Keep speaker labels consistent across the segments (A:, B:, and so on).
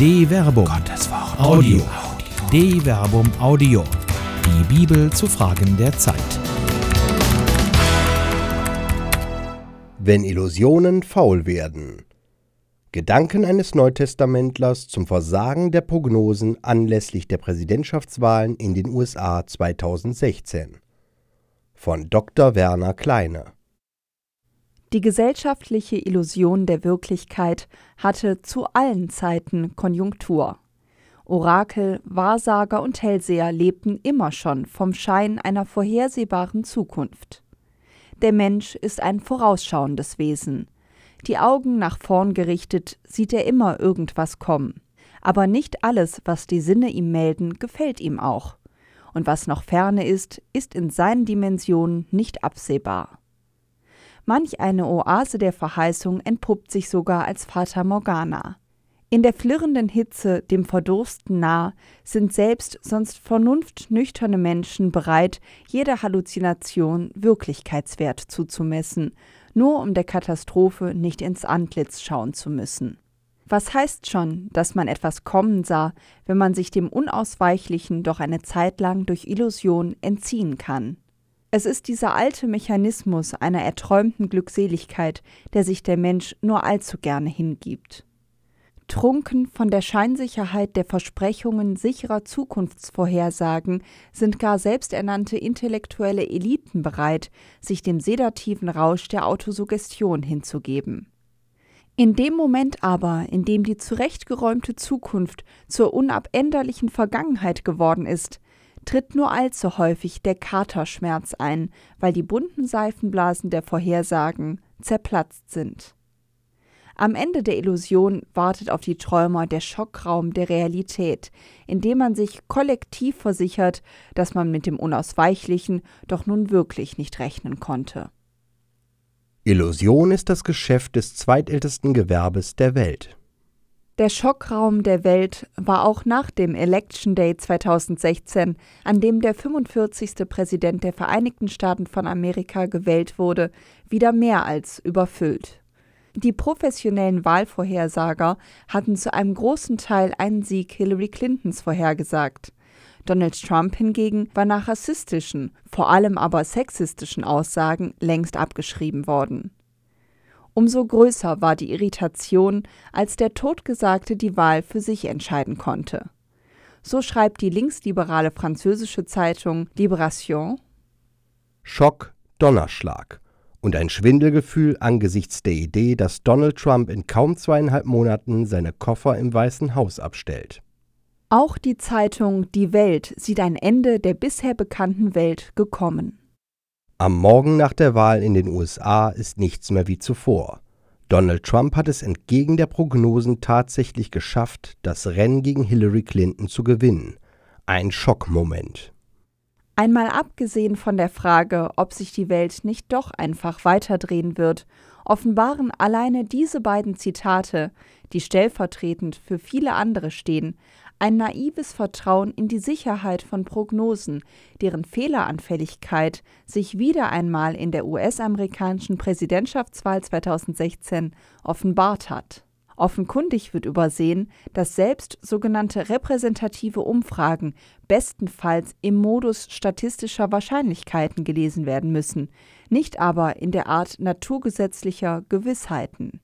A: De Verbum. Gottes Wort. Audio. De Verbum Audio. Die Bibel zu Fragen der Zeit.
B: Wenn Illusionen faul werden. Gedanken eines Neutestamentlers zum Versagen der Prognosen anlässlich der Präsidentschaftswahlen in den USA 2016 von Dr. Werner Kleine
C: die gesellschaftliche Illusion der Wirklichkeit hatte zu allen Zeiten Konjunktur. Orakel, Wahrsager und Hellseher lebten immer schon vom Schein einer vorhersehbaren Zukunft. Der Mensch ist ein vorausschauendes Wesen. Die Augen nach vorn gerichtet, sieht er immer irgendwas kommen. Aber nicht alles, was die Sinne ihm melden, gefällt ihm auch. Und was noch ferne ist, ist in seinen Dimensionen nicht absehbar. Manch eine Oase der Verheißung entpuppt sich sogar als Fata Morgana. In der flirrenden Hitze, dem Verdursten nah, sind selbst sonst vernunftnüchterne Menschen bereit, jeder Halluzination Wirklichkeitswert zuzumessen, nur um der Katastrophe nicht ins Antlitz schauen zu müssen. Was heißt schon, dass man etwas kommen sah, wenn man sich dem Unausweichlichen doch eine Zeit lang durch Illusion entziehen kann? Es ist dieser alte Mechanismus einer erträumten Glückseligkeit, der sich der Mensch nur allzu gerne hingibt. Trunken von der Scheinsicherheit der Versprechungen sicherer Zukunftsvorhersagen sind gar selbsternannte intellektuelle Eliten bereit, sich dem sedativen Rausch der Autosuggestion hinzugeben. In dem Moment aber, in dem die zurechtgeräumte Zukunft zur unabänderlichen Vergangenheit geworden ist, tritt nur allzu häufig der Katerschmerz ein, weil die bunten Seifenblasen der Vorhersagen zerplatzt sind. Am Ende der Illusion wartet auf die Träumer der Schockraum der Realität, in dem man sich kollektiv versichert, dass man mit dem Unausweichlichen doch nun wirklich nicht rechnen konnte.
B: Illusion ist das Geschäft des zweitältesten Gewerbes der Welt.
C: Der Schockraum der Welt war auch nach dem Election Day 2016, an dem der 45. Präsident der Vereinigten Staaten von Amerika gewählt wurde, wieder mehr als überfüllt. Die professionellen Wahlvorhersager hatten zu einem großen Teil einen Sieg Hillary Clintons vorhergesagt. Donald Trump hingegen war nach rassistischen, vor allem aber sexistischen Aussagen längst abgeschrieben worden. Umso größer war die Irritation, als der Totgesagte die Wahl für sich entscheiden konnte. So schreibt die linksliberale französische Zeitung Libération
B: Schock, Donnerschlag und ein Schwindelgefühl angesichts der Idee, dass Donald Trump in kaum zweieinhalb Monaten seine Koffer im Weißen Haus abstellt.
C: Auch die Zeitung Die Welt sieht ein Ende der bisher bekannten Welt gekommen.
B: Am Morgen nach der Wahl in den USA ist nichts mehr wie zuvor. Donald Trump hat es entgegen der Prognosen tatsächlich geschafft, das Rennen gegen Hillary Clinton zu gewinnen. Ein Schockmoment.
C: Einmal abgesehen von der Frage, ob sich die Welt nicht doch einfach weiterdrehen wird, offenbaren alleine diese beiden Zitate, die stellvertretend für viele andere stehen, ein naives Vertrauen in die Sicherheit von Prognosen, deren Fehleranfälligkeit sich wieder einmal in der US-amerikanischen Präsidentschaftswahl 2016 offenbart hat. Offenkundig wird übersehen, dass selbst sogenannte repräsentative Umfragen bestenfalls im Modus statistischer Wahrscheinlichkeiten gelesen werden müssen, nicht aber in der Art naturgesetzlicher Gewissheiten.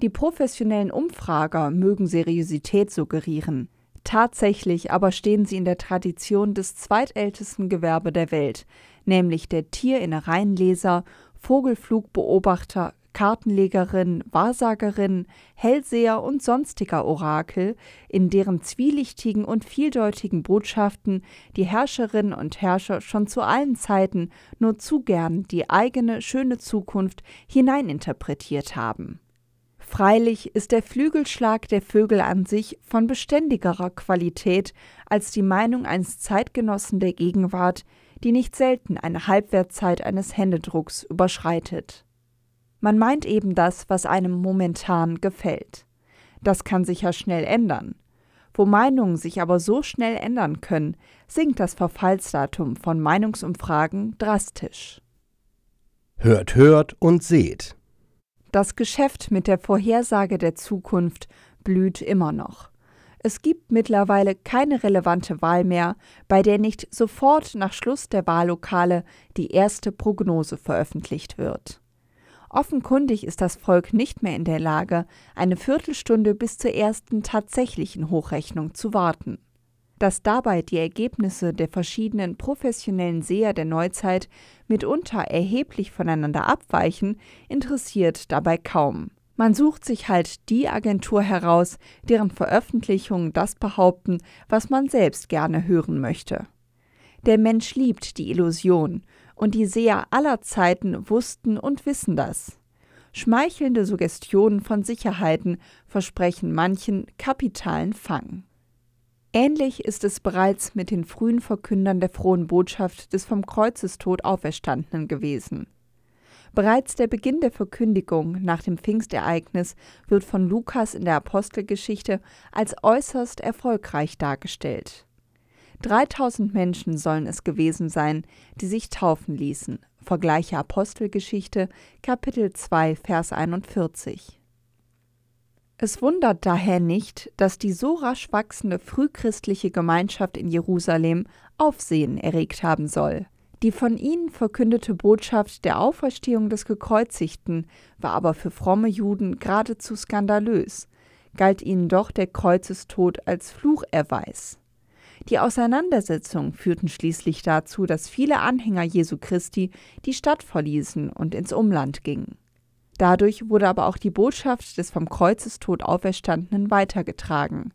C: Die professionellen Umfrager mögen Seriosität suggerieren, Tatsächlich aber stehen sie in der Tradition des zweitältesten Gewerbe der Welt, nämlich der Tierinnereienleser, Vogelflugbeobachter, Kartenlegerin, Wahrsagerin, Hellseher und sonstiger Orakel, in deren zwielichtigen und vieldeutigen Botschaften die Herrscherinnen und Herrscher schon zu allen Zeiten nur zu gern die eigene schöne Zukunft hineininterpretiert haben. Freilich ist der Flügelschlag der Vögel an sich von beständigerer Qualität als die Meinung eines Zeitgenossen der Gegenwart, die nicht selten eine Halbwertzeit eines Händedrucks überschreitet. Man meint eben das, was einem momentan gefällt. Das kann sich ja schnell ändern. Wo Meinungen sich aber so schnell ändern können, sinkt das Verfallsdatum von Meinungsumfragen drastisch.
B: Hört, hört und seht.
C: Das Geschäft mit der Vorhersage der Zukunft blüht immer noch. Es gibt mittlerweile keine relevante Wahl mehr, bei der nicht sofort nach Schluss der Wahllokale die erste Prognose veröffentlicht wird. Offenkundig ist das Volk nicht mehr in der Lage, eine Viertelstunde bis zur ersten tatsächlichen Hochrechnung zu warten. Dass dabei die Ergebnisse der verschiedenen professionellen Seher der Neuzeit mitunter erheblich voneinander abweichen, interessiert dabei kaum. Man sucht sich halt die Agentur heraus, deren Veröffentlichungen das behaupten, was man selbst gerne hören möchte. Der Mensch liebt die Illusion, und die Seher aller Zeiten wussten und wissen das. Schmeichelnde Suggestionen von Sicherheiten versprechen manchen kapitalen Fang. Ähnlich ist es bereits mit den frühen Verkündern der frohen Botschaft des vom Kreuzestod Auferstandenen gewesen. Bereits der Beginn der Verkündigung nach dem Pfingstereignis wird von Lukas in der Apostelgeschichte als äußerst erfolgreich dargestellt. 3000 Menschen sollen es gewesen sein, die sich taufen ließen. Vergleiche Apostelgeschichte, Kapitel 2, Vers 41. Es wundert daher nicht, dass die so rasch wachsende frühchristliche Gemeinschaft in Jerusalem Aufsehen erregt haben soll. Die von ihnen verkündete Botschaft der Auferstehung des Gekreuzigten war aber für fromme Juden geradezu skandalös, galt ihnen doch der Kreuzestod als Flucherweis. Die Auseinandersetzungen führten schließlich dazu, dass viele Anhänger Jesu Christi die Stadt verließen und ins Umland gingen. Dadurch wurde aber auch die Botschaft des vom Kreuzestod Auferstandenen weitergetragen.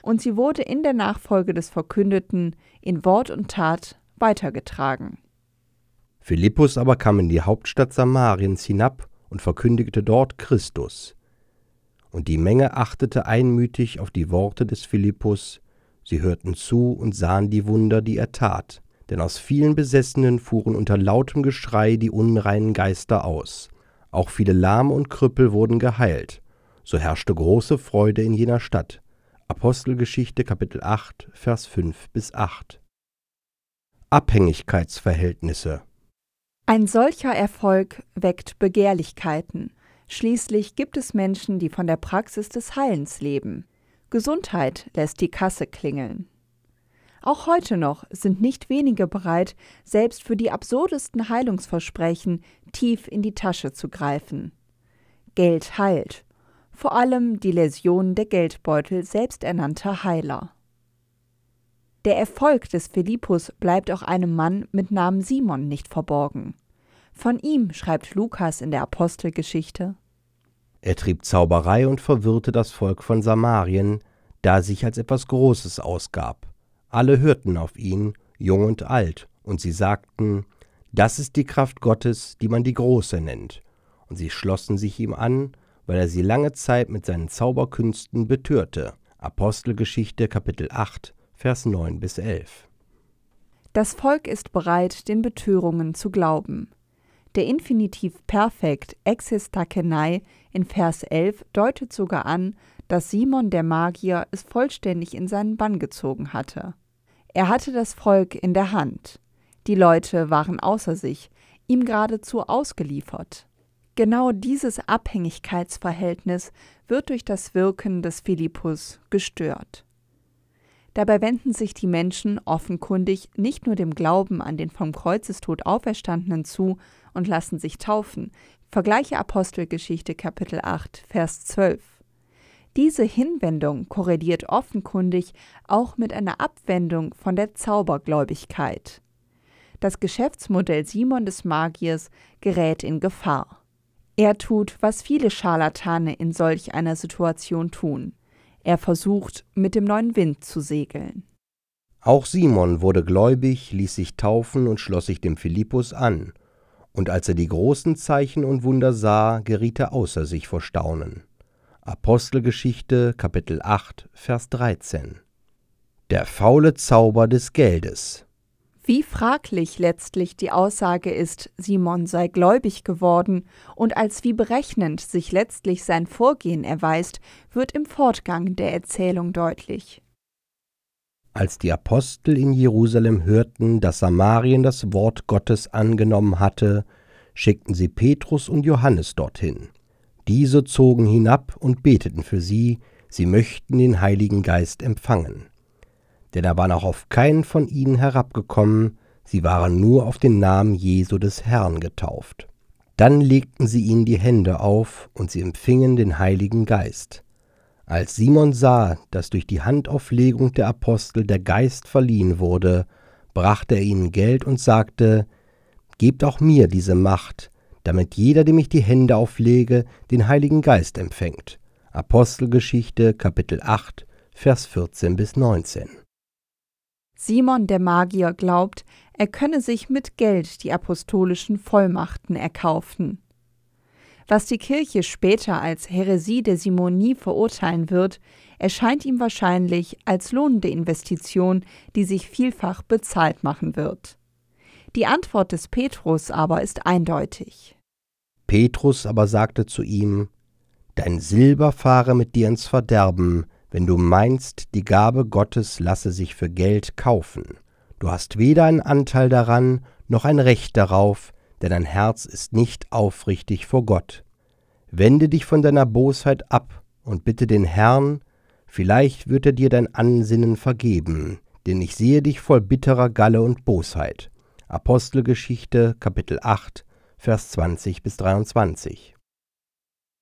C: Und sie wurde in der Nachfolge des Verkündeten in Wort und Tat weitergetragen.
B: Philippus aber kam in die Hauptstadt Samariens hinab und verkündigte dort Christus. Und die Menge achtete einmütig auf die Worte des Philippus, sie hörten zu und sahen die Wunder, die er tat, denn aus vielen Besessenen fuhren unter lautem Geschrei die unreinen Geister aus. Auch viele Lahme und Krüppel wurden geheilt. So herrschte große Freude in jener Stadt. Apostelgeschichte Kapitel 8, Vers 5 bis 8. Abhängigkeitsverhältnisse
C: ein solcher Erfolg weckt Begehrlichkeiten. Schließlich gibt es Menschen, die von der Praxis des Heilens leben. Gesundheit lässt die Kasse klingeln. Auch heute noch sind nicht wenige bereit, selbst für die absurdesten Heilungsversprechen tief in die Tasche zu greifen. Geld heilt, vor allem die Läsionen der Geldbeutel selbsternannter Heiler. Der Erfolg des Philippus bleibt auch einem Mann mit Namen Simon nicht verborgen. Von ihm schreibt Lukas in der Apostelgeschichte.
B: Er trieb Zauberei und verwirrte das Volk von Samarien, da er sich als etwas Großes ausgab. Alle hörten auf ihn, jung und alt, und sie sagten, das ist die Kraft Gottes, die man die Große nennt. Und sie schlossen sich ihm an, weil er sie lange Zeit mit seinen Zauberkünsten betörte. Apostelgeschichte Kapitel 8, Vers 9 bis 11.
C: Das Volk ist bereit, den Betörungen zu glauben. Der Infinitiv Perfekt existakenai in Vers 11 deutet sogar an, dass Simon der Magier es vollständig in seinen Bann gezogen hatte. Er hatte das Volk in der Hand. Die Leute waren außer sich, ihm geradezu ausgeliefert. Genau dieses Abhängigkeitsverhältnis wird durch das Wirken des Philippus gestört. Dabei wenden sich die Menschen offenkundig nicht nur dem Glauben an den vom Kreuzestod Auferstandenen zu und lassen sich taufen. Vergleiche Apostelgeschichte Kapitel 8, Vers 12. Diese Hinwendung korreliert offenkundig auch mit einer Abwendung von der Zaubergläubigkeit. Das Geschäftsmodell Simon des Magiers gerät in Gefahr. Er tut, was viele Scharlatane in solch einer Situation tun. Er versucht, mit dem neuen Wind zu segeln.
B: Auch Simon wurde gläubig, ließ sich taufen und schloss sich dem Philippus an. Und als er die großen Zeichen und Wunder sah, geriet er außer sich vor Staunen. Apostelgeschichte, Kapitel 8, Vers 13. Der faule Zauber des Geldes.
C: Wie fraglich letztlich die Aussage ist, Simon sei gläubig geworden und als wie berechnend sich letztlich sein Vorgehen erweist, wird im Fortgang der Erzählung deutlich.
B: Als die Apostel in Jerusalem hörten, dass Samarien das Wort Gottes angenommen hatte, schickten sie Petrus und Johannes dorthin. Diese zogen hinab und beteten für sie, sie möchten den Heiligen Geist empfangen. Denn er war noch auf keinen von ihnen herabgekommen, sie waren nur auf den Namen Jesu des Herrn getauft. Dann legten sie ihnen die Hände auf, und sie empfingen den Heiligen Geist. Als Simon sah, dass durch die Handauflegung der Apostel der Geist verliehen wurde, brachte er ihnen Geld und sagte, Gebt auch mir diese Macht, damit jeder, dem ich die Hände auflege, den Heiligen Geist empfängt. Apostelgeschichte Kapitel 8, Vers 14 bis 19.
C: Simon der Magier glaubt, er könne sich mit Geld die apostolischen Vollmachten erkaufen. Was die Kirche später als Häresie der Simonie verurteilen wird, erscheint ihm wahrscheinlich als lohnende Investition, die sich vielfach bezahlt machen wird. Die Antwort des Petrus aber ist eindeutig.
B: Petrus aber sagte zu ihm, Dein Silber fahre mit dir ins Verderben, wenn du meinst, die Gabe Gottes lasse sich für Geld kaufen. Du hast weder einen Anteil daran, noch ein Recht darauf, denn dein Herz ist nicht aufrichtig vor Gott. Wende dich von deiner Bosheit ab und bitte den Herrn, vielleicht wird er dir dein Ansinnen vergeben, denn ich sehe dich voll bitterer Galle und Bosheit. Apostelgeschichte Kapitel 8 Vers 20 bis 23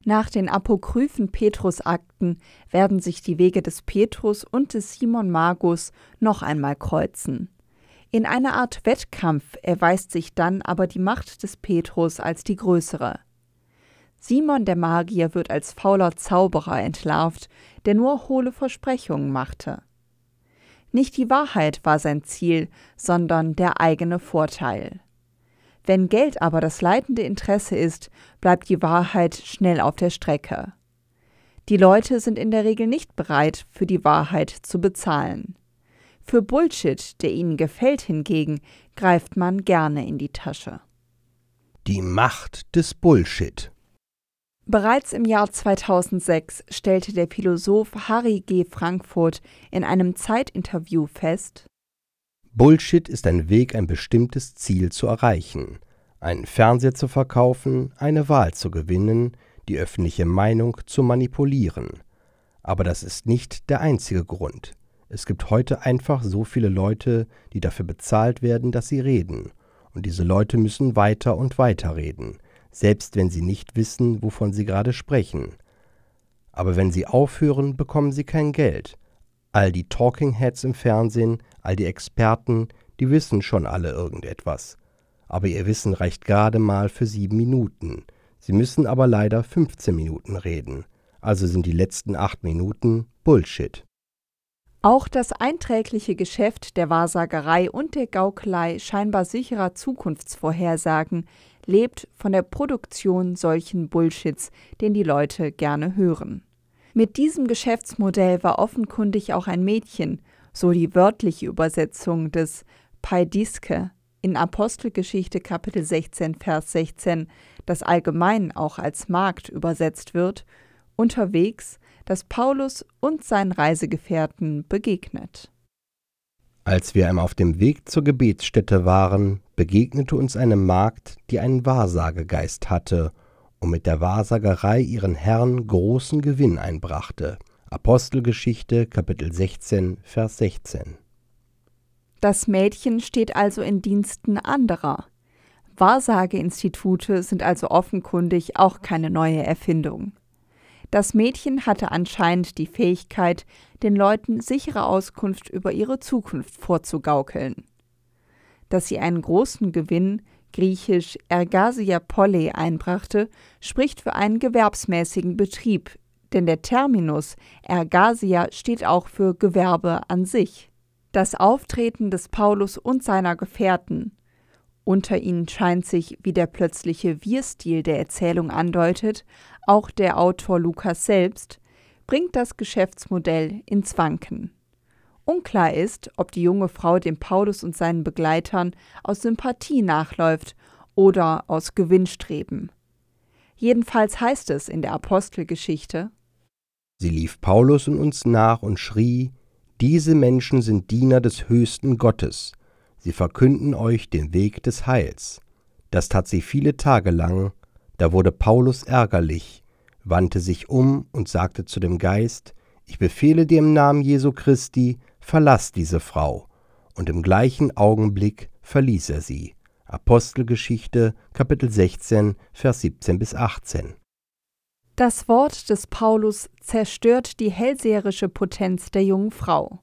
C: nach den apokryphen Petrusakten werden sich die Wege des Petrus und des Simon Magus noch einmal kreuzen. In einer Art Wettkampf erweist sich dann aber die Macht des Petrus als die größere. Simon der Magier wird als fauler Zauberer entlarvt, der nur hohle Versprechungen machte. Nicht die Wahrheit war sein Ziel, sondern der eigene Vorteil. Wenn Geld aber das leitende Interesse ist, bleibt die Wahrheit schnell auf der Strecke. Die Leute sind in der Regel nicht bereit, für die Wahrheit zu bezahlen. Für Bullshit, der ihnen gefällt hingegen, greift man gerne in die Tasche.
B: Die Macht des Bullshit.
C: Bereits im Jahr 2006 stellte der Philosoph Harry G. Frankfurt in einem Zeitinterview fest,
B: Bullshit ist ein Weg, ein bestimmtes Ziel zu erreichen, einen Fernseher zu verkaufen, eine Wahl zu gewinnen, die öffentliche Meinung zu manipulieren. Aber das ist nicht der einzige Grund. Es gibt heute einfach so viele Leute, die dafür bezahlt werden, dass sie reden. Und diese Leute müssen weiter und weiter reden, selbst wenn sie nicht wissen, wovon sie gerade sprechen. Aber wenn sie aufhören, bekommen sie kein Geld. All die Talking Heads im Fernsehen, all die Experten, die wissen schon alle irgendetwas. Aber ihr Wissen reicht gerade mal für sieben Minuten. Sie müssen aber leider 15 Minuten reden. Also sind die letzten acht Minuten Bullshit.
C: Auch das einträgliche Geschäft der Wahrsagerei und der Gaukelei scheinbar sicherer Zukunftsvorhersagen lebt von der Produktion solchen Bullshits, den die Leute gerne hören. Mit diesem Geschäftsmodell war offenkundig auch ein Mädchen, so die wörtliche Übersetzung des Paidiske in Apostelgeschichte Kapitel 16 Vers 16, das allgemein auch als Magd übersetzt wird, unterwegs, dass Paulus und seinen Reisegefährten begegnet.
B: Als wir auf dem Weg zur Gebetsstätte waren, begegnete uns eine Magd, die einen Wahrsagegeist hatte und mit der Wahrsagerei ihren Herrn großen Gewinn einbrachte. Apostelgeschichte Kapitel 16 Vers 16
C: Das Mädchen steht also in Diensten anderer. Wahrsageinstitute sind also offenkundig auch keine neue Erfindung. Das Mädchen hatte anscheinend die Fähigkeit, den Leuten sichere Auskunft über ihre Zukunft vorzugaukeln. Dass sie einen großen Gewinn griechisch Ergasia Polle einbrachte, spricht für einen gewerbsmäßigen Betrieb, denn der Terminus Ergasia steht auch für Gewerbe an sich. Das Auftreten des Paulus und seiner Gefährten unter ihnen scheint sich, wie der plötzliche Wir-Stil der Erzählung andeutet, auch der Autor Lukas selbst, bringt das Geschäftsmodell ins Wanken. Unklar ist, ob die junge Frau dem Paulus und seinen Begleitern aus Sympathie nachläuft oder aus Gewinnstreben. Jedenfalls heißt es in der Apostelgeschichte
B: Sie lief Paulus und uns nach und schrie, diese Menschen sind Diener des höchsten Gottes, sie verkünden euch den Weg des Heils. Das tat sie viele Tage lang, da wurde Paulus ärgerlich, wandte sich um und sagte zu dem Geist, ich befehle dir im Namen Jesu Christi, verlass diese Frau. Und im gleichen Augenblick verließ er sie. Apostelgeschichte, Kapitel 16, Vers 17 bis 18.
C: Das Wort des Paulus zerstört die hellseherische Potenz der jungen Frau.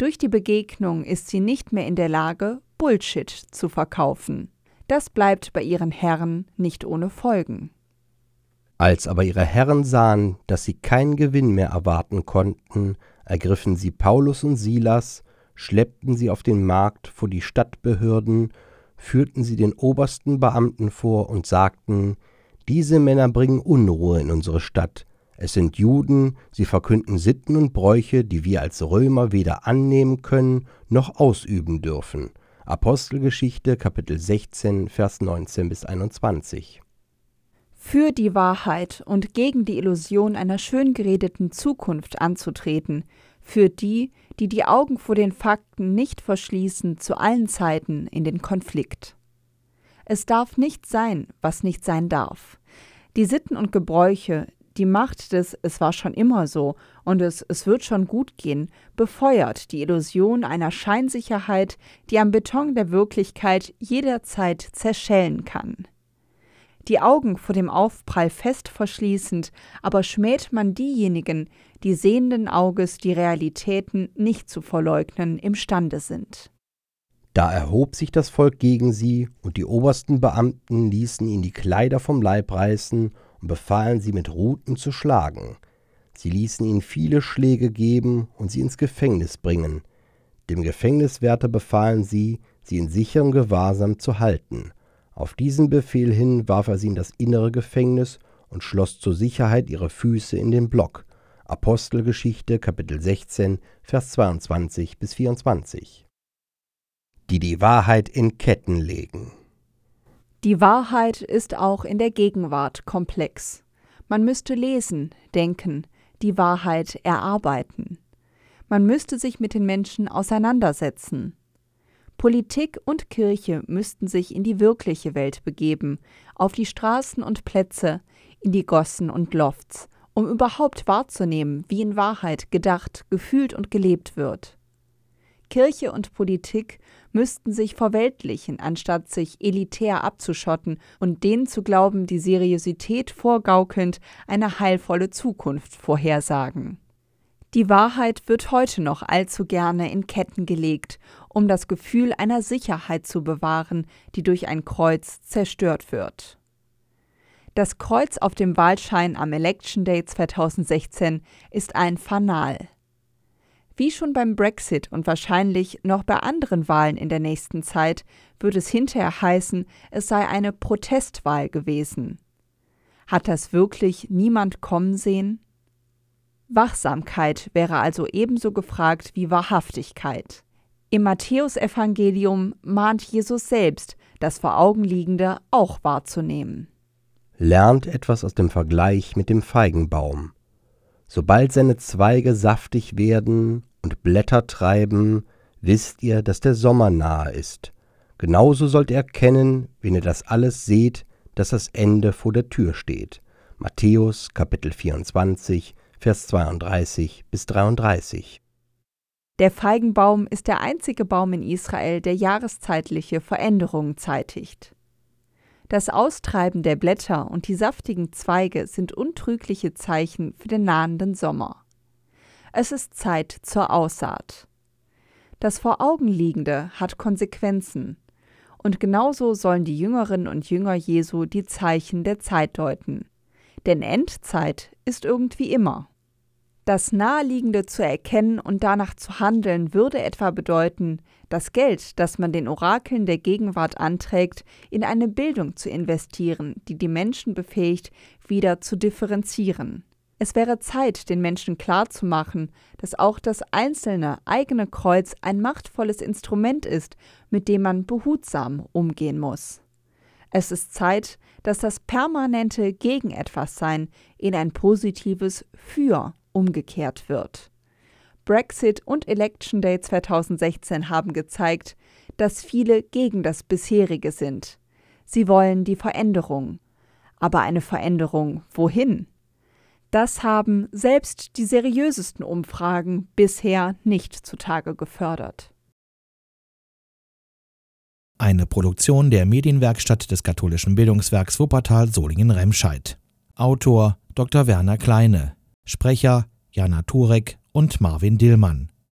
C: Durch die Begegnung ist sie nicht mehr in der Lage, Bullshit zu verkaufen. Das bleibt bei ihren Herren nicht ohne Folgen.
B: Als aber ihre Herren sahen, dass sie keinen Gewinn mehr erwarten konnten, ergriffen sie Paulus und Silas, schleppten sie auf den Markt vor die Stadtbehörden, führten sie den obersten Beamten vor und sagten, diese Männer bringen Unruhe in unsere Stadt. Es sind Juden, sie verkünden Sitten und Bräuche, die wir als Römer weder annehmen können noch ausüben dürfen. Apostelgeschichte Kapitel 16 Vers 19 bis 21
C: für die Wahrheit und gegen die Illusion einer schön geredeten Zukunft anzutreten, für die, die die Augen vor den Fakten nicht verschließen, zu allen Zeiten in den Konflikt. Es darf nicht sein, was nicht sein darf. Die Sitten und Gebräuche, die Macht des Es war schon immer so und es, es wird schon gut gehen, befeuert die Illusion einer Scheinsicherheit, die am Beton der Wirklichkeit jederzeit zerschellen kann die Augen vor dem Aufprall fest verschließend, aber schmäht man diejenigen, die sehenden Auges die Realitäten nicht zu verleugnen imstande sind.
B: Da erhob sich das Volk gegen sie, und die obersten Beamten ließen ihn die Kleider vom Leib reißen und befahlen sie mit Ruten zu schlagen. Sie ließen ihn viele Schläge geben und sie ins Gefängnis bringen. Dem Gefängniswärter befahlen sie, sie in sicherem Gewahrsam zu halten auf diesen Befehl hin warf er sie in das innere Gefängnis und schloss zur Sicherheit ihre Füße in den Block. Apostelgeschichte Kapitel 16 Vers 22 bis 24. Die die Wahrheit in Ketten legen.
C: Die Wahrheit ist auch in der Gegenwart komplex. Man müsste lesen, denken, die Wahrheit erarbeiten. Man müsste sich mit den Menschen auseinandersetzen. Politik und Kirche müssten sich in die wirkliche Welt begeben, auf die Straßen und Plätze, in die Gossen und Lofts, um überhaupt wahrzunehmen, wie in Wahrheit gedacht, gefühlt und gelebt wird. Kirche und Politik müssten sich verweltlichen, anstatt sich elitär abzuschotten und denen zu glauben, die Seriosität vorgaukelnd eine heilvolle Zukunft vorhersagen. Die Wahrheit wird heute noch allzu gerne in Ketten gelegt, um das Gefühl einer Sicherheit zu bewahren, die durch ein Kreuz zerstört wird. Das Kreuz auf dem Wahlschein am Election Day 2016 ist ein Fanal. Wie schon beim Brexit und wahrscheinlich noch bei anderen Wahlen in der nächsten Zeit wird es hinterher heißen, es sei eine Protestwahl gewesen. Hat das wirklich niemand kommen sehen? Wachsamkeit wäre also ebenso gefragt wie Wahrhaftigkeit. Im Matthäusevangelium mahnt Jesus selbst, das vor Augen liegende auch wahrzunehmen.
B: Lernt etwas aus dem Vergleich mit dem Feigenbaum. Sobald seine Zweige saftig werden und Blätter treiben, wisst ihr, dass der Sommer nahe ist. Genauso sollt ihr erkennen, wenn ihr das alles seht, dass das Ende vor der Tür steht. Matthäus Kapitel 24, Vers 32 bis 33.
C: Der Feigenbaum ist der einzige Baum in Israel, der jahreszeitliche Veränderungen zeitigt. Das Austreiben der Blätter und die saftigen Zweige sind untrügliche Zeichen für den nahenden Sommer. Es ist Zeit zur Aussaat. Das vor Augen liegende hat Konsequenzen, und genauso sollen die Jüngerinnen und Jünger Jesu die Zeichen der Zeit deuten. Denn Endzeit ist irgendwie immer. Das Naheliegende zu erkennen und danach zu handeln würde etwa bedeuten, das Geld, das man den Orakeln der Gegenwart anträgt, in eine Bildung zu investieren, die die Menschen befähigt, wieder zu differenzieren. Es wäre Zeit, den Menschen klarzumachen, dass auch das einzelne eigene Kreuz ein machtvolles Instrument ist, mit dem man behutsam umgehen muss. Es ist Zeit, dass das permanente Gegen etwas sein in ein positives Für umgekehrt wird. Brexit und Election Day 2016 haben gezeigt, dass viele gegen das bisherige sind. Sie wollen die Veränderung. Aber eine Veränderung wohin? Das haben selbst die seriösesten Umfragen bisher nicht zutage gefördert.
A: Eine Produktion der Medienwerkstatt des katholischen Bildungswerks Wuppertal Solingen-Remscheid. Autor Dr. Werner Kleine. Sprecher Jana Turek und Marvin Dillmann.